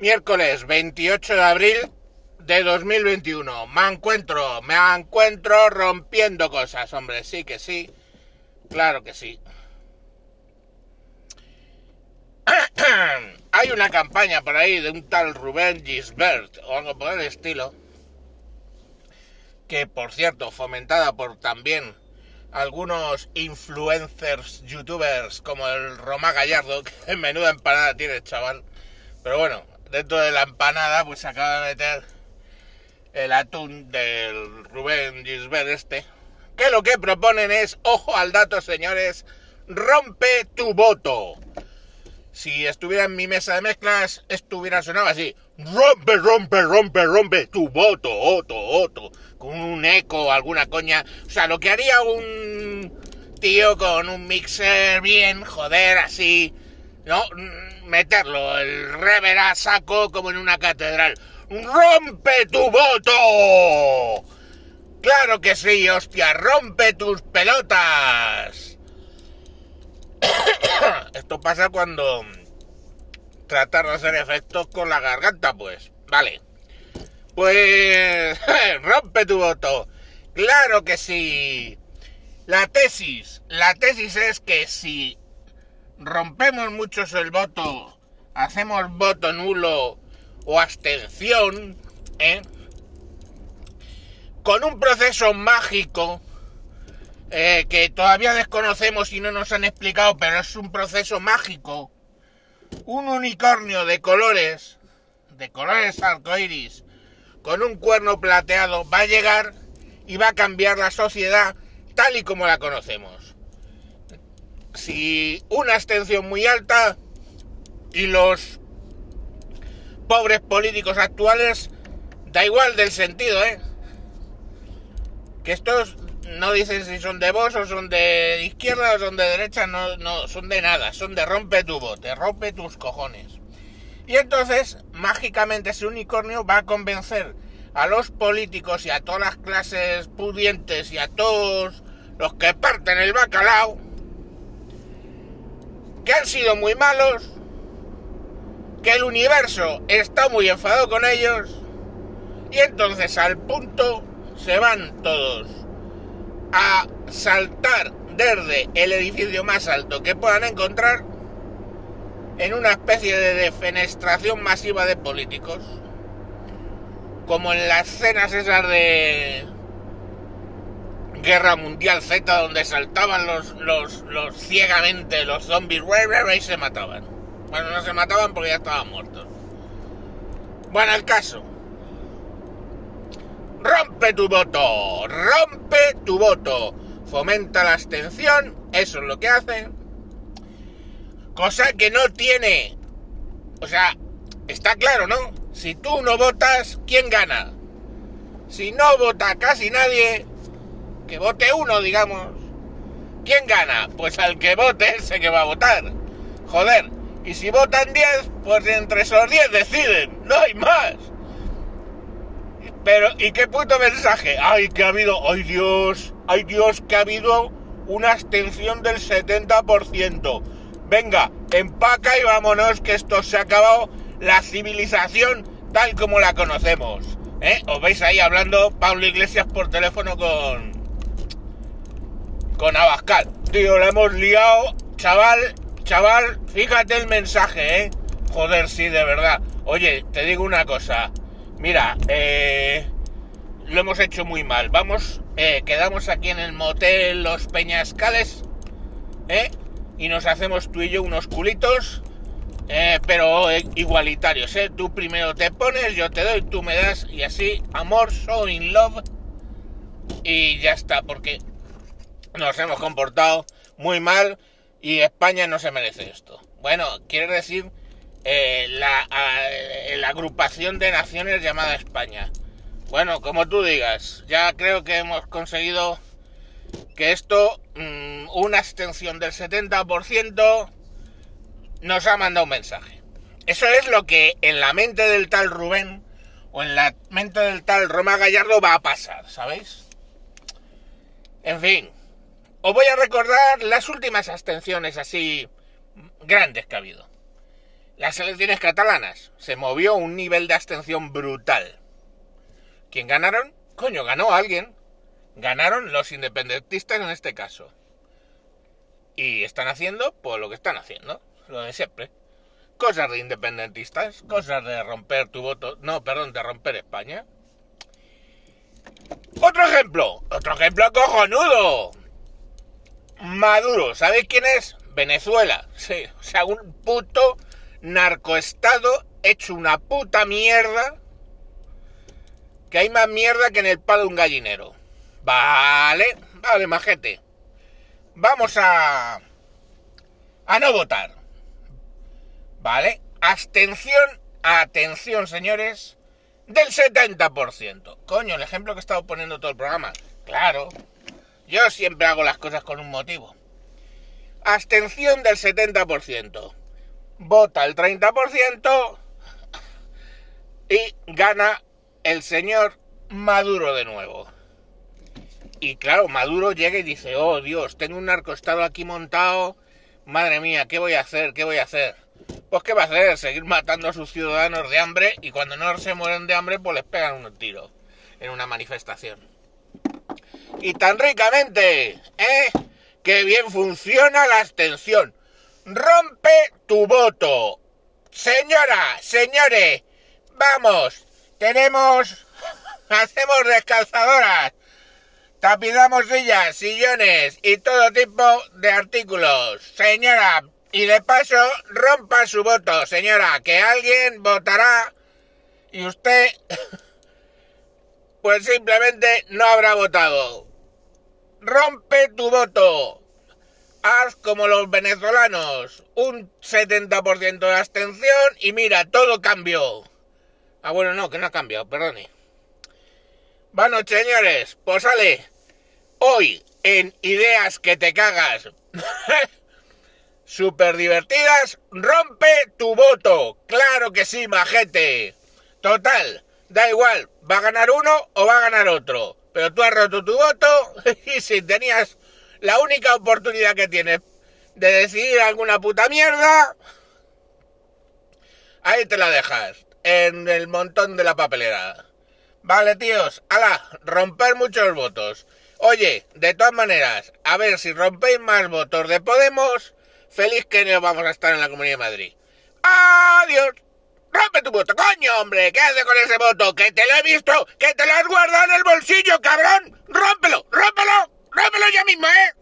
Miércoles 28 de abril de 2021. Me encuentro, me encuentro rompiendo cosas, hombre. Sí que sí. Claro que sí. Hay una campaña por ahí de un tal Rubén Gisbert o algo por el estilo. Que por cierto, fomentada por también algunos influencers, youtubers como el Roma Gallardo, que menuda empanada tiene chaval. Pero bueno, dentro de la empanada pues se acaba de meter el atún del Rubén Gisbert este. Que lo que proponen es, ojo al dato señores, rompe tu voto. Si estuviera en mi mesa de mezclas, estuviera sonado así. Rompe, rompe, rompe, rompe tu voto, oto, oto. Con un eco alguna coña. O sea, lo que haría un tío con un mixer bien, joder, así. ¿No? Meterlo, el rever a saco como en una catedral. ¡Rompe tu voto! ¡Claro que sí, hostia! ¡Rompe tus pelotas! Esto pasa cuando tratar de hacer efectos con la garganta, pues. Vale. Pues... ¡Rompe tu voto! ¡Claro que sí! La tesis. La tesis es que si rompemos muchos el voto, hacemos voto nulo o abstención, ¿eh? con un proceso mágico eh, que todavía desconocemos y no nos han explicado, pero es un proceso mágico. Un unicornio de colores, de colores arcoíris, con un cuerno plateado, va a llegar y va a cambiar la sociedad tal y como la conocemos. Si una abstención muy alta y los pobres políticos actuales, da igual del sentido, ¿eh? Que estos no dicen si son de vos o son de izquierda o son de derecha, no, no son de nada, son de rompe tu bote, rompe tus cojones. Y entonces, mágicamente ese unicornio va a convencer a los políticos y a todas las clases pudientes y a todos los que parten el bacalao, que han sido muy malos, que el universo está muy enfadado con ellos, y entonces al punto se van todos a saltar desde el edificio más alto que puedan encontrar en una especie de defenestración masiva de políticos. Como en las escenas esas de Guerra Mundial Z donde saltaban los, los, los ciegamente los zombies y se mataban. Bueno, no se mataban porque ya estaban muertos. Bueno, el caso rompe tu voto, rompe tu voto, fomenta la abstención, eso es lo que hacen, cosa que no tiene, o sea, está claro, ¿no? Si tú no votas, ¿quién gana? Si no vota casi nadie, que vote uno, digamos, ¿quién gana? Pues al que vote ese que va a votar. Joder, y si votan 10, pues entre esos 10 deciden, no hay más. Pero, ¿y qué puto mensaje? ¡Ay, que ha habido! ¡Ay, Dios! ¡Ay, Dios! Que ha habido una abstención del 70%. Venga, empaca y vámonos, que esto se ha acabado la civilización tal como la conocemos. ¿Eh? Os veis ahí hablando Pablo Iglesias por teléfono con. Con Abascal. Tío, la hemos liado. Chaval, chaval, fíjate el mensaje, ¿eh? Joder, sí, de verdad. Oye, te digo una cosa mira, eh, lo hemos hecho muy mal. Vamos, eh, quedamos aquí en el motel Los Peñascales, ¿eh? Y nos hacemos tú y yo unos culitos, eh, pero igualitarios, ¿eh? Tú primero te pones, yo te doy, tú me das, y así, amor, so in love, y ya está, porque nos hemos comportado muy mal y España no se merece esto. Bueno, quiere decir eh, la, la, agrupación de naciones llamada España. Bueno, como tú digas, ya creo que hemos conseguido que esto, mm, una extensión del 70%, nos ha mandado un mensaje. Eso es lo que en la mente del tal Rubén o en la mente del tal Roma Gallardo va a pasar, ¿sabéis? En fin, os voy a recordar las últimas abstenciones así grandes que ha habido. las elecciones catalanas. Se movió un nivel de abstención brutal. ¿Quién ganaron? Coño, ganó alguien. Ganaron los independentistas en este caso. Y están haciendo, pues lo que están haciendo, lo de siempre. Cosas de independentistas, cosas de romper tu voto, no, perdón, de romper España. Otro ejemplo, otro ejemplo cojonudo. Maduro, ¿sabéis quién es? Venezuela. Sí, o sea, un puto narcoestado hecho una puta mierda. Que hay más mierda que en el palo de un gallinero. Vale, vale, majete. Vamos a... A no votar. Vale, abstención, atención señores, del 70%. Coño, el ejemplo que he estado poniendo todo el programa. Claro, yo siempre hago las cosas con un motivo. Abstención del 70%. Vota el 30% y gana el señor Maduro de nuevo. Y claro, Maduro llega y dice, oh Dios, tengo un narcoestado aquí montado, madre mía, ¿qué voy a hacer? ¿Qué voy a hacer? Pues ¿qué va a hacer? Seguir matando a sus ciudadanos de hambre y cuando no se mueren de hambre, pues les pegan un tiro en una manifestación. Y tan ricamente, ¿eh? Que bien funciona la abstención. Rompe tu voto. Señora, señores, vamos, tenemos, hacemos descalzadoras Tapizamos sillas, sillones y todo tipo de artículos. Señora, y de paso, rompa su voto, señora, que alguien votará y usted, pues simplemente no habrá votado. Rompe tu voto. Haz como los venezolanos, un 70% de abstención y mira, todo cambió. Ah, bueno, no, que no ha cambiado, perdone. Bueno, señores, pues sale. Hoy en Ideas que te cagas. Super divertidas. Rompe tu voto. Claro que sí, majete. Total, da igual, va a ganar uno o va a ganar otro. Pero tú has roto tu voto y si tenías la única oportunidad que tienes de decidir alguna puta mierda, ahí te la dejas, en el montón de la papelera. Vale, tíos, ala, romper muchos votos. Oye, de todas maneras, a ver si rompéis más votos de Podemos, feliz que no vamos a estar en la Comunidad de Madrid. ¡Adiós! ¡Rompe tu voto, coño, hombre! ¿Qué haces con ese voto? ¡Que te lo he visto! ¡Que te lo has guardado en el bolsillo, cabrón! ¡Rómpelo! ¡Rómpelo! ¡Rómpelo ya mismo, eh!